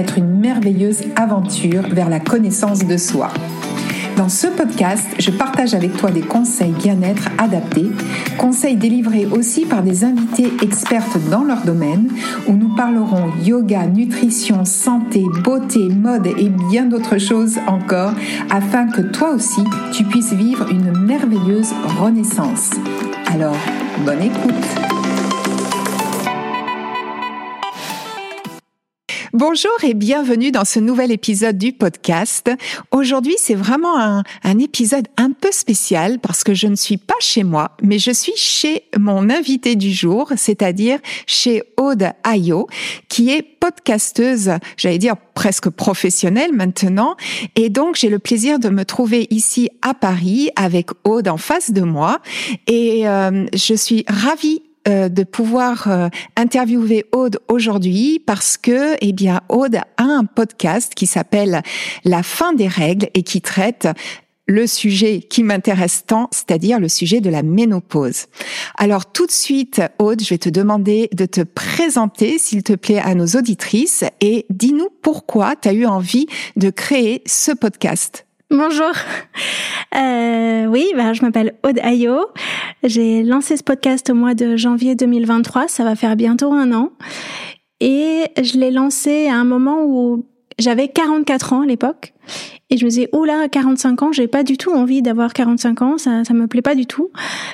être une merveilleuse aventure vers la connaissance de soi. Dans ce podcast, je partage avec toi des conseils bien-être adaptés, conseils délivrés aussi par des invités expertes dans leur domaine, où nous parlerons yoga, nutrition, santé, beauté, mode et bien d'autres choses encore, afin que toi aussi, tu puisses vivre une merveilleuse renaissance. Alors, bonne écoute Bonjour et bienvenue dans ce nouvel épisode du podcast. Aujourd'hui, c'est vraiment un, épisode un peu spécial parce que je ne suis pas chez moi, mais je suis chez mon invité du jour, c'est-à-dire chez Aude Ayo, qui est podcasteuse, j'allais dire presque professionnelle maintenant. Et donc, j'ai le plaisir de me trouver ici à Paris avec Aude en face de moi. Et euh, je suis ravie de pouvoir euh, interviewer Aude aujourd'hui parce que, eh bien, Aude a un podcast qui s'appelle La fin des règles et qui traite le sujet qui m'intéresse tant, c'est-à-dire le sujet de la ménopause. Alors tout de suite, Aude, je vais te demander de te présenter, s'il te plaît, à nos auditrices et dis-nous pourquoi tu as eu envie de créer ce podcast. Bonjour. Euh, oui, bah, je m'appelle Aude Ayo. J'ai lancé ce podcast au mois de janvier 2023. Ça va faire bientôt un an. Et je l'ai lancé à un moment où j'avais 44 ans à l'époque. Et je me disais, oh là, 45 ans, j'ai pas du tout envie d'avoir 45 ans. Ça, ça me plaît pas du tout.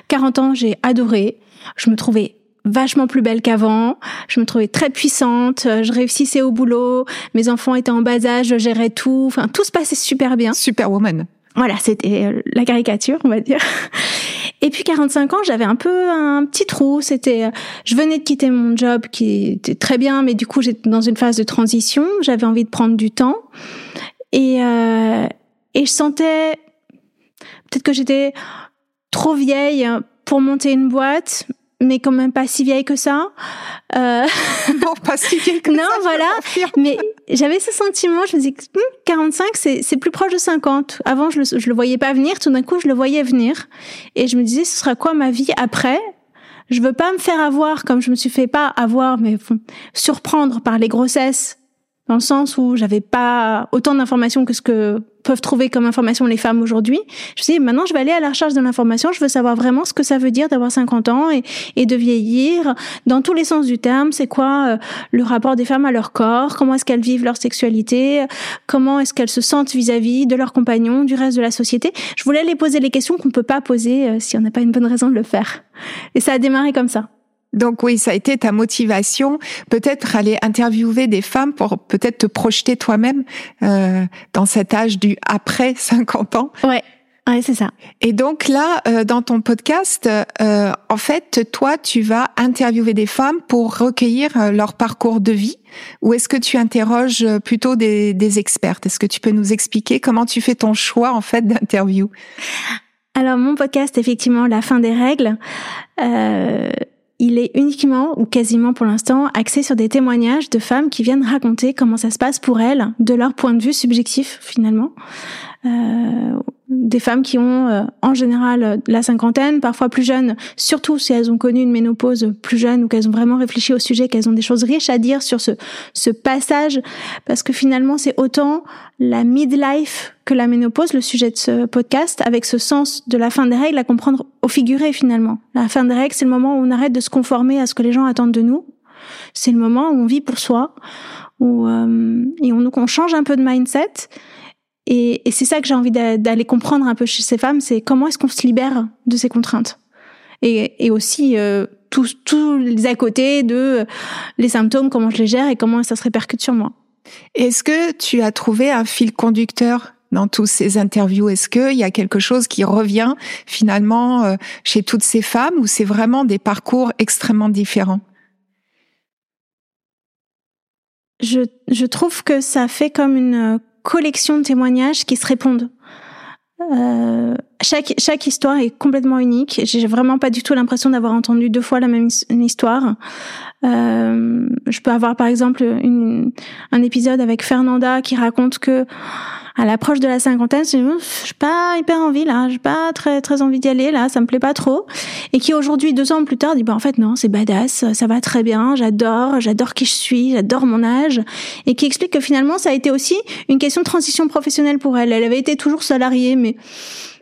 40 ans, j'ai adoré. Je me trouvais vachement plus belle qu'avant. Je me trouvais très puissante. Je réussissais au boulot. Mes enfants étaient en bas âge. Je gérais tout. Enfin, tout se passait super bien. Superwoman. Voilà, c'était euh, la caricature, on va dire. Et puis 45 ans, j'avais un peu un petit trou. C'était, euh, je venais de quitter mon job qui était très bien, mais du coup j'étais dans une phase de transition. J'avais envie de prendre du temps et euh, et je sentais peut-être que j'étais trop vieille pour monter une boîte, mais quand même pas si vieille que ça. Euh... non, pas si vieille que non, ça. Non, voilà. Mais j'avais ce sentiment, je me disais, 45, hmm, c'est, c'est plus proche de 50. Avant, je le, je le voyais pas venir. Tout d'un coup, je le voyais venir. Et je me disais, ce sera quoi ma vie après? Je veux pas me faire avoir comme je me suis fait pas avoir, mais surprendre par les grossesses dans le sens où j'avais pas autant d'informations que ce que peuvent trouver comme information les femmes aujourd'hui. Je me dit, maintenant, je vais aller à la recherche de l'information. Je veux savoir vraiment ce que ça veut dire d'avoir 50 ans et, de vieillir dans tous les sens du terme. C'est quoi euh, le rapport des femmes à leur corps? Comment est-ce qu'elles vivent leur sexualité? Comment est-ce qu'elles se sentent vis-à-vis de leurs compagnons, du reste de la société? Je voulais les poser les questions qu'on peut pas poser euh, si on n'a pas une bonne raison de le faire. Et ça a démarré comme ça. Donc oui, ça a été ta motivation, peut-être aller interviewer des femmes pour peut-être te projeter toi-même euh, dans cet âge du après 50 ans. Ouais. Ouais, c'est ça. Et donc là, euh, dans ton podcast, euh, en fait, toi, tu vas interviewer des femmes pour recueillir euh, leur parcours de vie, ou est-ce que tu interroges plutôt des, des expertes? Est-ce que tu peux nous expliquer comment tu fais ton choix en fait d'interview? Alors mon podcast, effectivement, la fin des règles. Euh il est uniquement ou quasiment pour l'instant axé sur des témoignages de femmes qui viennent raconter comment ça se passe pour elles, de leur point de vue subjectif finalement. Euh, des femmes qui ont euh, en général la cinquantaine, parfois plus jeunes, surtout si elles ont connu une ménopause plus jeune ou qu'elles ont vraiment réfléchi au sujet, qu'elles ont des choses riches à dire sur ce, ce passage, parce que finalement c'est autant la midlife que la ménopause, le sujet de ce podcast, avec ce sens de la fin des règles à comprendre au figuré finalement. La fin des règles, c'est le moment où on arrête de se conformer à ce que les gens attendent de nous. C'est le moment où on vit pour soi, où euh, et on, on change un peu de mindset et, et c'est ça que j'ai envie d'aller comprendre un peu chez ces femmes, c'est comment est-ce qu'on se libère de ces contraintes. Et, et aussi euh, tous, tous les à côté de euh, les symptômes, comment je les gère et comment ça se répercute sur moi. Est-ce que tu as trouvé un fil conducteur dans tous ces interviews? Est-ce qu'il y a quelque chose qui revient finalement euh, chez toutes ces femmes ou c'est vraiment des parcours extrêmement différents? Je, je trouve que ça fait comme une collection de témoignages qui se répondent. Euh, chaque chaque histoire est complètement unique. J'ai vraiment pas du tout l'impression d'avoir entendu deux fois la même histoire. Euh, je peux avoir par exemple une, un épisode avec Fernanda qui raconte que à l'approche de la cinquantaine, je j'ai pas hyper envie là, j'ai pas très très envie d'y aller là, ça me plaît pas trop. Et qui aujourd'hui, deux ans plus tard, dit bah en fait non, c'est badass, ça va très bien, j'adore, j'adore qui je suis, j'adore mon âge, et qui explique que finalement ça a été aussi une question de transition professionnelle pour elle. Elle avait été toujours salariée, mais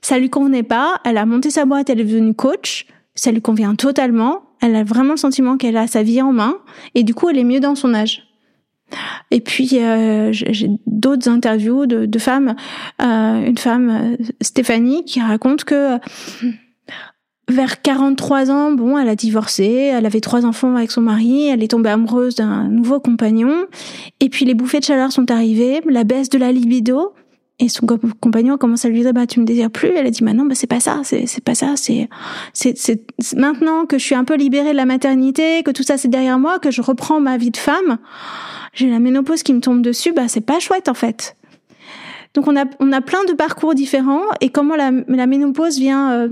ça lui convenait pas. Elle a monté sa boîte, elle est devenue coach, ça lui convient totalement. Elle a vraiment le sentiment qu'elle a sa vie en main, et du coup elle est mieux dans son âge. Et puis euh, j'ai d'autres interviews de, de femmes, euh, une femme euh, Stéphanie qui raconte que vers 43 ans, bon, elle a divorcé, elle avait trois enfants avec son mari, elle est tombée amoureuse d'un nouveau compagnon, et puis les bouffées de chaleur sont arrivées, la baisse de la libido, et son compagnon commence à lui dire bah tu me désires plus elle a dit bah non bah c'est pas ça c'est c'est pas ça c'est c'est maintenant que je suis un peu libérée de la maternité que tout ça c'est derrière moi que je reprends ma vie de femme j'ai la ménopause qui me tombe dessus, bah c'est pas chouette en fait. Donc on a on a plein de parcours différents et comment la, la ménopause vient euh,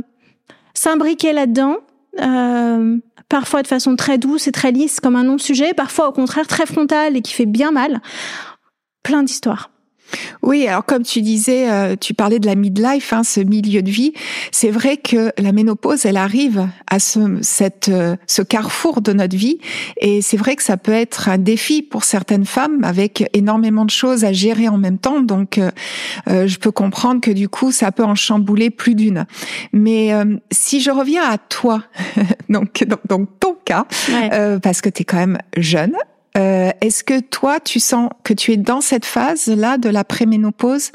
s'imbriquer là-dedans. Euh, parfois de façon très douce et très lisse comme un non-sujet, parfois au contraire très frontal et qui fait bien mal. Plein d'histoires. Oui, alors comme tu disais, euh, tu parlais de la midlife, hein, ce milieu de vie. C'est vrai que la ménopause, elle arrive à ce, cette, euh, ce carrefour de notre vie, et c'est vrai que ça peut être un défi pour certaines femmes avec énormément de choses à gérer en même temps. Donc, euh, je peux comprendre que du coup, ça peut en chambouler plus d'une. Mais si je reviens à toi, donc, donc, donc ton cas, parce que tu es quand même jeune, euh, est-ce que toi, tu sens que tu es dans cette phase-là de la préménopause?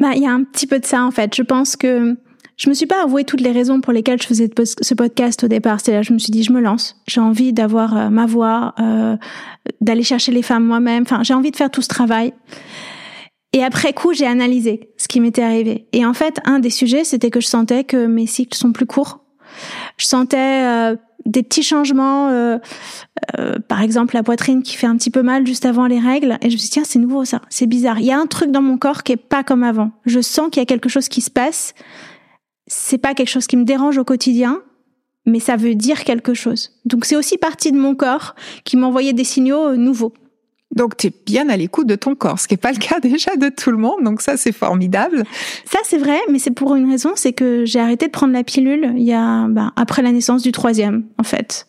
Bah, il y a un petit peu de ça en fait. Je pense que je me suis pas avoué toutes les raisons pour lesquelles je faisais ce podcast au départ. C'est là, je me suis dit, je me lance. J'ai envie d'avoir euh, ma voix, euh, d'aller chercher les femmes moi-même. Enfin, j'ai envie de faire tout ce travail. Et après coup, j'ai analysé ce qui m'était arrivé. Et en fait, un des sujets, c'était que je sentais que mes cycles sont plus courts. Je sentais des petits changements, euh, euh, par exemple la poitrine qui fait un petit peu mal juste avant les règles. Et je me suis dit, tiens, c'est nouveau ça, c'est bizarre. Il y a un truc dans mon corps qui est pas comme avant. Je sens qu'il y a quelque chose qui se passe. C'est pas quelque chose qui me dérange au quotidien, mais ça veut dire quelque chose. Donc c'est aussi partie de mon corps qui m'envoyait des signaux euh, nouveaux. Donc tu es bien à l'écoute de ton corps, ce qui n'est pas le cas déjà de tout le monde, donc ça c'est formidable. Ça c'est vrai, mais c'est pour une raison, c'est que j'ai arrêté de prendre la pilule il y a ben, après la naissance du troisième en fait.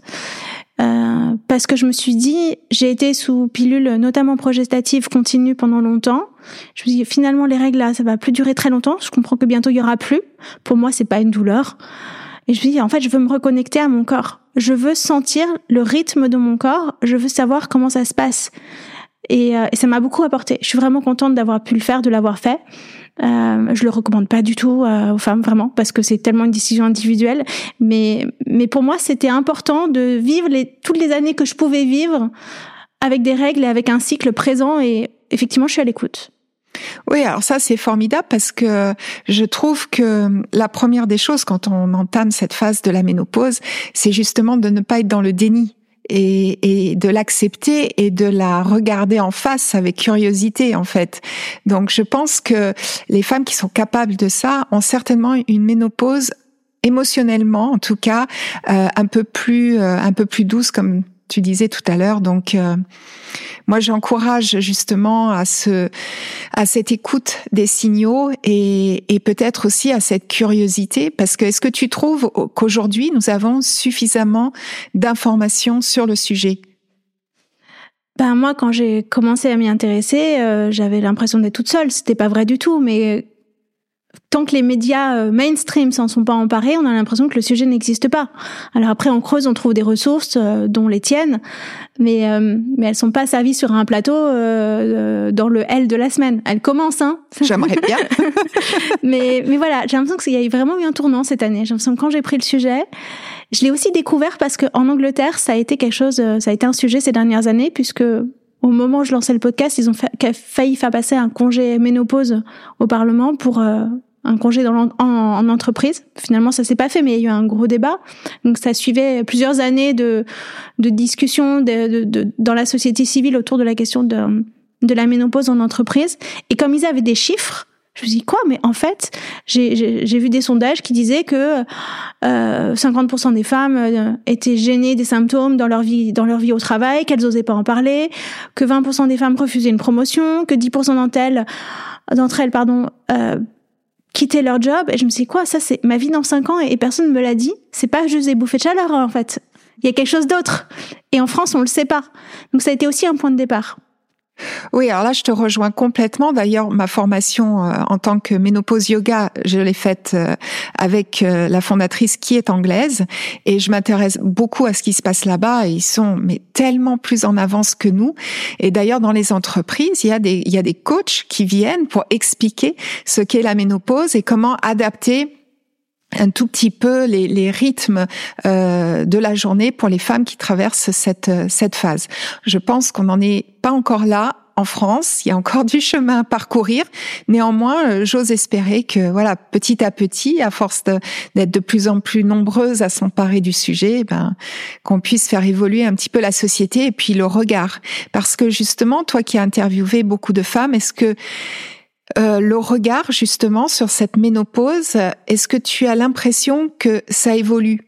Euh, parce que je me suis dit, j'ai été sous pilule notamment progestative continue pendant longtemps. Je me suis dit, finalement les règles là, ça va plus durer très longtemps. Je comprends que bientôt il y aura plus. Pour moi, c'est pas une douleur. Et je me dis, en fait, je veux me reconnecter à mon corps. Je veux sentir le rythme de mon corps. Je veux savoir comment ça se passe. Et, euh, et ça m'a beaucoup apporté. Je suis vraiment contente d'avoir pu le faire, de l'avoir fait. Euh, je le recommande pas du tout euh, aux femmes vraiment parce que c'est tellement une décision individuelle. Mais mais pour moi c'était important de vivre les toutes les années que je pouvais vivre avec des règles et avec un cycle présent et effectivement je suis à l'écoute. Oui, alors ça c'est formidable parce que je trouve que la première des choses quand on entame cette phase de la ménopause, c'est justement de ne pas être dans le déni et, et de l'accepter et de la regarder en face avec curiosité en fait. Donc je pense que les femmes qui sont capables de ça ont certainement une ménopause émotionnellement en tout cas euh, un peu plus euh, un peu plus douce comme tu disais tout à l'heure donc euh, moi, j'encourage justement à ce, à cette écoute des signaux et, et peut-être aussi à cette curiosité, parce que est-ce que tu trouves qu'aujourd'hui nous avons suffisamment d'informations sur le sujet? Ben moi, quand j'ai commencé à m'y intéresser, euh, j'avais l'impression d'être toute seule. C'était pas vrai du tout, mais tant que les médias euh, mainstream s'en sont pas emparés, on a l'impression que le sujet n'existe pas. Alors après, on creuse, on trouve des ressources, euh, dont les tiennes, mais euh, mais elles sont pas servies sur un plateau dans le L de la semaine. Elles commencent, hein. J'aimerais bien. mais mais voilà, j'ai l'impression qu'il y a vraiment eu un tournant cette année. J'ai l'impression que quand j'ai pris le sujet, je l'ai aussi découvert parce que en Angleterre, ça a été quelque chose, ça a été un sujet ces dernières années puisque au moment où je lançais le podcast, ils ont failli faire passer un congé ménopause au Parlement pour un congé dans en, entreprise. Finalement, ça s'est pas fait, mais il y a eu un gros débat. Donc, ça suivait plusieurs années de, de discussions de, de, dans la société civile autour de la question de, de la ménopause en entreprise. Et comme ils avaient des chiffres, je me dit quoi Mais en fait, j'ai vu des sondages qui disaient que euh, 50% des femmes euh, étaient gênées des symptômes dans leur vie, dans leur vie au travail, qu'elles osaient pas en parler, que 20% des femmes refusaient une promotion, que 10% d'entre elles, d'entre elles, pardon, euh, quitter leur job. Et je me suis dit, quoi, ça c'est ma vie dans cinq ans et, personne ne me l'a dit. C'est pas juste des bouffées de chaleur, en fait. Il y a quelque chose d'autre. Et en France, on le sait pas. Donc ça a été aussi un point de départ. Oui, alors là, je te rejoins complètement. D'ailleurs, ma formation euh, en tant que ménopause yoga, je l'ai faite euh, avec euh, la fondatrice qui est anglaise, et je m'intéresse beaucoup à ce qui se passe là-bas. Ils sont mais tellement plus en avance que nous. Et d'ailleurs, dans les entreprises, il y a des il y a des coachs qui viennent pour expliquer ce qu'est la ménopause et comment adapter un tout petit peu les, les rythmes euh, de la journée pour les femmes qui traversent cette cette phase. Je pense qu'on n'en est pas encore là en France, il y a encore du chemin à parcourir. Néanmoins, euh, j'ose espérer que voilà, petit à petit, à force d'être de, plus en plus nombreuses à s'emparer du sujet, ben qu'on puisse faire évoluer un petit peu la société et puis le regard. Parce que justement, toi qui as interviewé beaucoup de femmes, est-ce que euh, le regard justement sur cette ménopause, est-ce que tu as l'impression que ça évolue?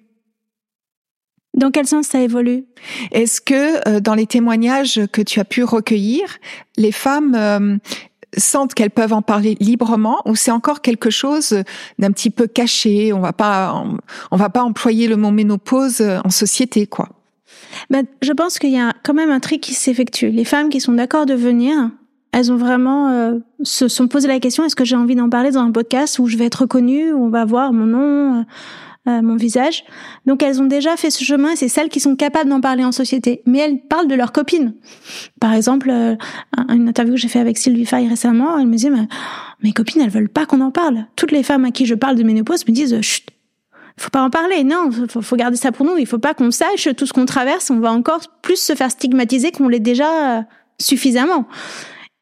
Dans quel sens ça évolue? Est-ce que euh, dans les témoignages que tu as pu recueillir, les femmes euh, sentent qu'elles peuvent en parler librement ou c'est encore quelque chose d'un petit peu caché? On va pas, on, va pas employer le mot ménopause en société, quoi. Ben, je pense qu'il y a quand même un tri qui s'effectue. Les femmes qui sont d'accord de venir, elles ont vraiment euh, se sont posé la question est-ce que j'ai envie d'en parler dans un podcast où je vais être reconnue, où on va voir mon nom, euh, euh, mon visage? Donc elles ont déjà fait ce chemin. C'est celles qui sont capables d'en parler en société, mais elles parlent de leurs copines. Par exemple, une interview que j'ai fait avec Sylvie Fay récemment, elle me disait mais, mes copines elles veulent pas qu'on en parle. Toutes les femmes à qui je parle de ménopause me disent chut faut pas en parler. Non, faut, faut garder ça pour nous. Il faut pas qu'on sache tout ce qu'on traverse. On va encore plus se faire stigmatiser qu'on l'est déjà suffisamment.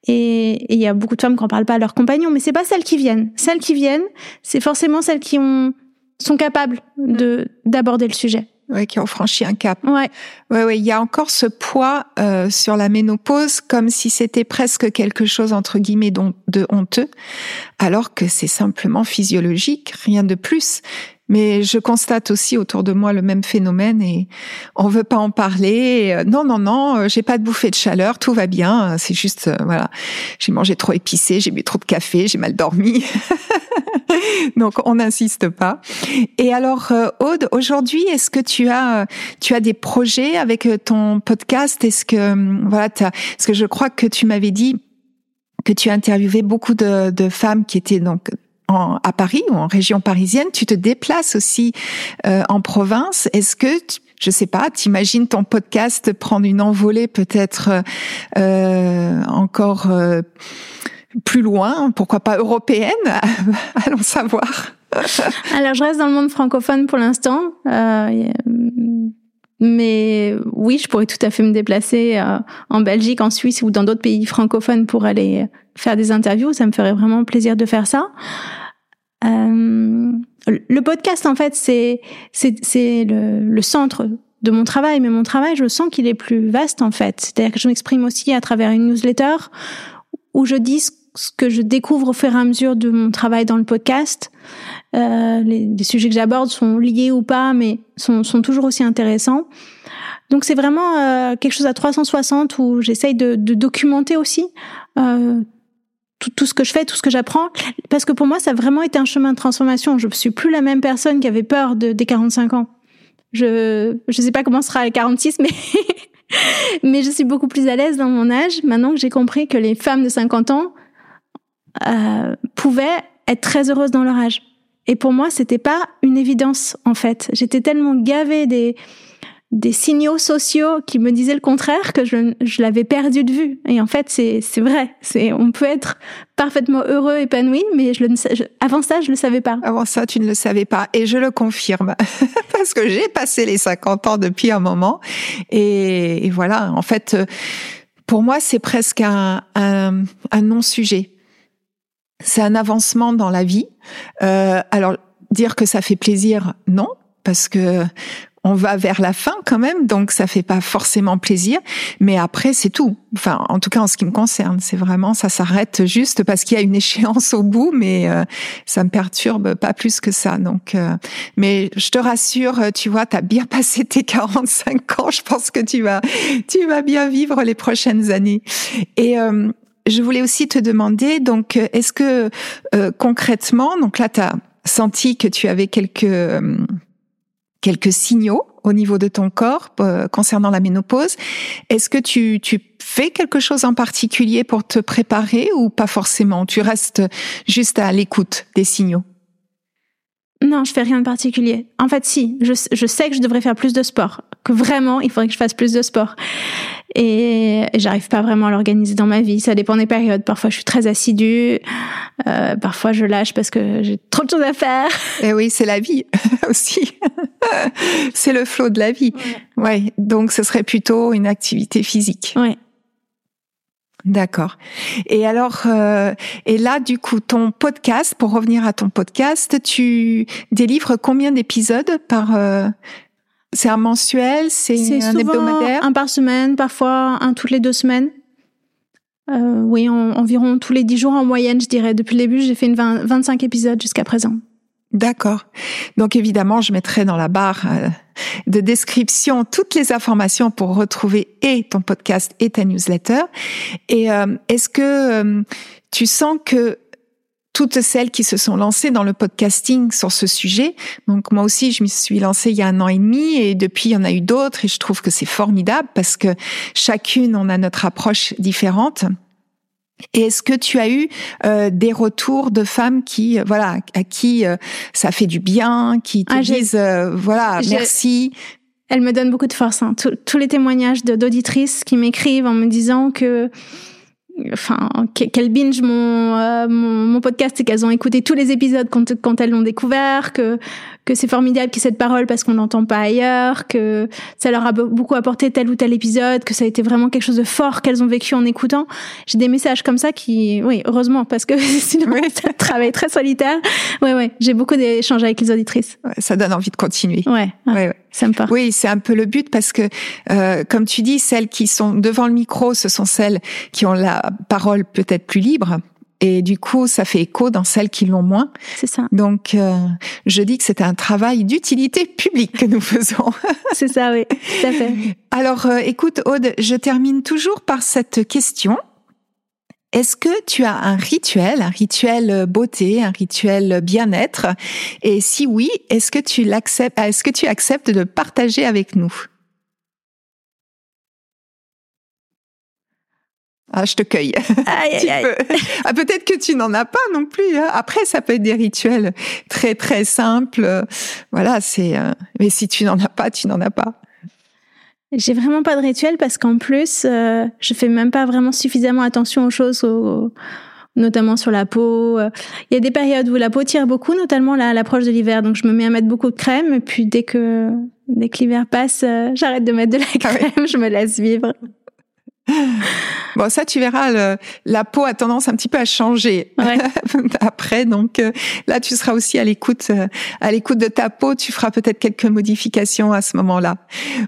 Et il y a beaucoup de femmes qui en parlent pas à leurs compagnons, mais c'est pas celles qui viennent. Celles qui viennent, c'est forcément celles qui ont sont capables de d'aborder le sujet. Oui, qui ont franchi un cap. Ouais. Ouais, ouais. Il y a encore ce poids euh, sur la ménopause, comme si c'était presque quelque chose entre guillemets de honteux, alors que c'est simplement physiologique, rien de plus. Mais je constate aussi autour de moi le même phénomène et on veut pas en parler. Euh, non, non, non, euh, j'ai pas de bouffée de chaleur, tout va bien. C'est juste, euh, voilà, j'ai mangé trop épicé, j'ai bu trop de café, j'ai mal dormi. Donc on n'insiste pas. Et alors Aude, aujourd'hui, est-ce que tu as tu as des projets avec ton podcast? Est-ce que voilà, parce que je crois que tu m'avais dit que tu as interviewé beaucoup de, de femmes qui étaient donc à Paris ou en région parisienne, tu te déplaces aussi euh, en province. Est-ce que je sais pas, t'imagines ton podcast prendre une envolée peut-être euh, encore euh, plus loin, pourquoi pas européenne? Allons savoir. Alors je reste dans le monde francophone pour l'instant, mais oui, je pourrais tout à fait me déplacer en Belgique, en Suisse ou dans d'autres pays francophones pour aller faire des interviews. Ça me ferait vraiment plaisir de faire ça. Euh, le podcast, en fait, c'est c'est le, le centre de mon travail, mais mon travail, je sens qu'il est plus vaste en fait. C'est-à-dire que je m'exprime aussi à travers une newsletter où je dis ce que je découvre au fur et à mesure de mon travail dans le podcast. Euh, les, les, sujets que j'aborde sont liés ou pas, mais sont, sont toujours aussi intéressants. Donc c'est vraiment euh, quelque chose à 360 où j'essaye de, de, documenter aussi euh, tout, tout, ce que je fais, tout ce que j'apprends, parce que pour moi, ça a vraiment été un chemin de transformation. Je suis plus la même personne qui avait peur de, des 45 ans. Je je sais pas comment sera à 46, mais mais je suis beaucoup plus à l'aise dans mon âge maintenant que j'ai compris que les femmes de 50 ans euh, pouvaient être très heureuses dans leur âge. Et pour moi, c'était pas une évidence en fait. J'étais tellement gavée des des signaux sociaux qui me disaient le contraire que je, je l'avais perdu de vue. Et en fait, c'est, vrai. C'est, on peut être parfaitement heureux, épanoui, mais je le, avant ça, je le savais pas. Avant ça, tu ne le savais pas. Et je le confirme. Parce que j'ai passé les 50 ans depuis un moment. Et, et voilà. En fait, pour moi, c'est presque un, un, un non-sujet. c'est un avancement dans la vie. Euh, alors dire que ça fait plaisir, non, parce que on va vers la fin quand même, donc ça fait pas forcément plaisir. Mais après, c'est tout. Enfin, en tout cas, en ce qui me concerne, c'est vraiment ça s'arrête juste parce qu'il y a une échéance au bout, mais euh, ça me perturbe pas plus que ça. Donc, euh, mais je te rassure, tu vois, tu as bien passé tes 45 ans. Je pense que tu vas, tu vas bien vivre les prochaines années. Et euh, je voulais aussi te demander, donc, est-ce que concrètement, donc là, tu as senti que tu avais quelques quelques signaux au niveau de ton corps euh, concernant la ménopause. Est-ce que tu, tu fais quelque chose en particulier pour te préparer ou pas forcément? Tu restes juste à l'écoute des signaux? Non, je fais rien de particulier. En fait, si, je, je sais que je devrais faire plus de sport, que vraiment, il faudrait que je fasse plus de sport et j'arrive pas vraiment à l'organiser dans ma vie. Ça dépend des périodes. Parfois, je suis très assidue. Euh, parfois, je lâche parce que j'ai trop de choses à faire. Et eh oui, c'est la vie aussi. c'est le flot de la vie. Ouais. Donc, ce serait plutôt une activité physique. Ouais. D'accord. Et alors, euh, et là, du coup, ton podcast, pour revenir à ton podcast, tu délivres combien d'épisodes par euh, c'est un mensuel, c'est un hebdomadaire Un par semaine, parfois un toutes les deux semaines. Euh, oui, environ tous les dix jours en moyenne, je dirais. Depuis le début, j'ai fait une 25 épisodes jusqu'à présent. D'accord. Donc évidemment, je mettrai dans la barre euh, de description toutes les informations pour retrouver et ton podcast et ta newsletter. Et euh, est-ce que euh, tu sens que toutes celles qui se sont lancées dans le podcasting sur ce sujet. Donc moi aussi, je me suis lancée il y a un an et demi et depuis, il y en a eu d'autres et je trouve que c'est formidable parce que chacune, on a notre approche différente. Et est-ce que tu as eu euh, des retours de femmes qui, euh, voilà, à qui euh, ça fait du bien, qui te ah, disent, voilà, merci? Elle me donne beaucoup de force. Hein. Tous les témoignages d'auditrices qui m'écrivent en me disant que enfin qu'elles binge mon, mon, mon podcast et qu'elles ont écouté tous les épisodes quand, quand elles l'ont découvert que que c'est formidable qu'il y ait cette parole parce qu'on n'entend pas ailleurs, que ça leur a beaucoup apporté tel ou tel épisode, que ça a été vraiment quelque chose de fort qu'elles ont vécu en écoutant. J'ai des messages comme ça qui, oui, heureusement, parce que sinon c'est un travail très solitaire. Ouais, ouais, j'ai beaucoup d'échanges avec les auditrices. ça donne envie de continuer. Ouais, ouais, ouais. ça parle. Oui, c'est un peu le but parce que, euh, comme tu dis, celles qui sont devant le micro, ce sont celles qui ont la parole peut-être plus libre et du coup, ça fait écho dans celles qui l'ont moins. C'est ça. Donc, euh, je dis que c'est un travail d'utilité publique que nous faisons. c'est ça, oui, tout à fait. Alors, euh, écoute, Aude, je termine toujours par cette question. Est-ce que tu as un rituel, un rituel beauté, un rituel bien-être? Et si oui, est-ce que tu l'acceptes Est-ce que tu acceptes de partager avec nous? Ah, je te cueille. Aïe, aïe, Ah, peut-être que tu n'en as pas non plus. Hein. Après, ça peut être des rituels très très simples. Voilà, c'est. Euh, mais si tu n'en as pas, tu n'en as pas. J'ai vraiment pas de rituel parce qu'en plus, euh, je fais même pas vraiment suffisamment attention aux choses, notamment sur la peau. Il y a des périodes où la peau tire beaucoup, notamment à l'approche de l'hiver. Donc, je me mets à mettre beaucoup de crème. Et puis, dès que dès que l'hiver passe, euh, j'arrête de mettre de la ah crème. Je me laisse vivre. Bon, ça, tu verras, le, la peau a tendance un petit peu à changer après. Donc euh, là, tu seras aussi à l'écoute, euh, à l'écoute de ta peau. Tu feras peut-être quelques modifications à ce moment-là.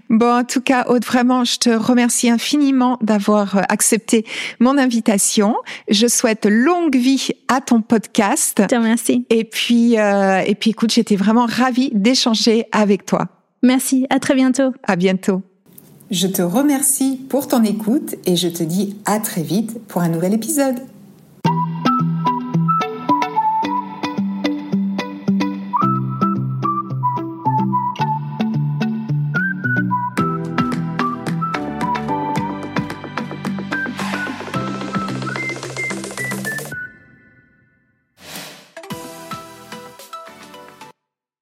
Bon, en tout cas, Aude, vraiment, je te remercie infiniment d'avoir euh, accepté mon invitation. Je souhaite longue vie à ton podcast. Je te remercie. Et puis, et puis, écoute, j'étais vraiment ravie d'échanger avec toi. Merci. À très bientôt. À bientôt. Je te remercie pour ton écoute et je te dis à très vite pour un nouvel épisode.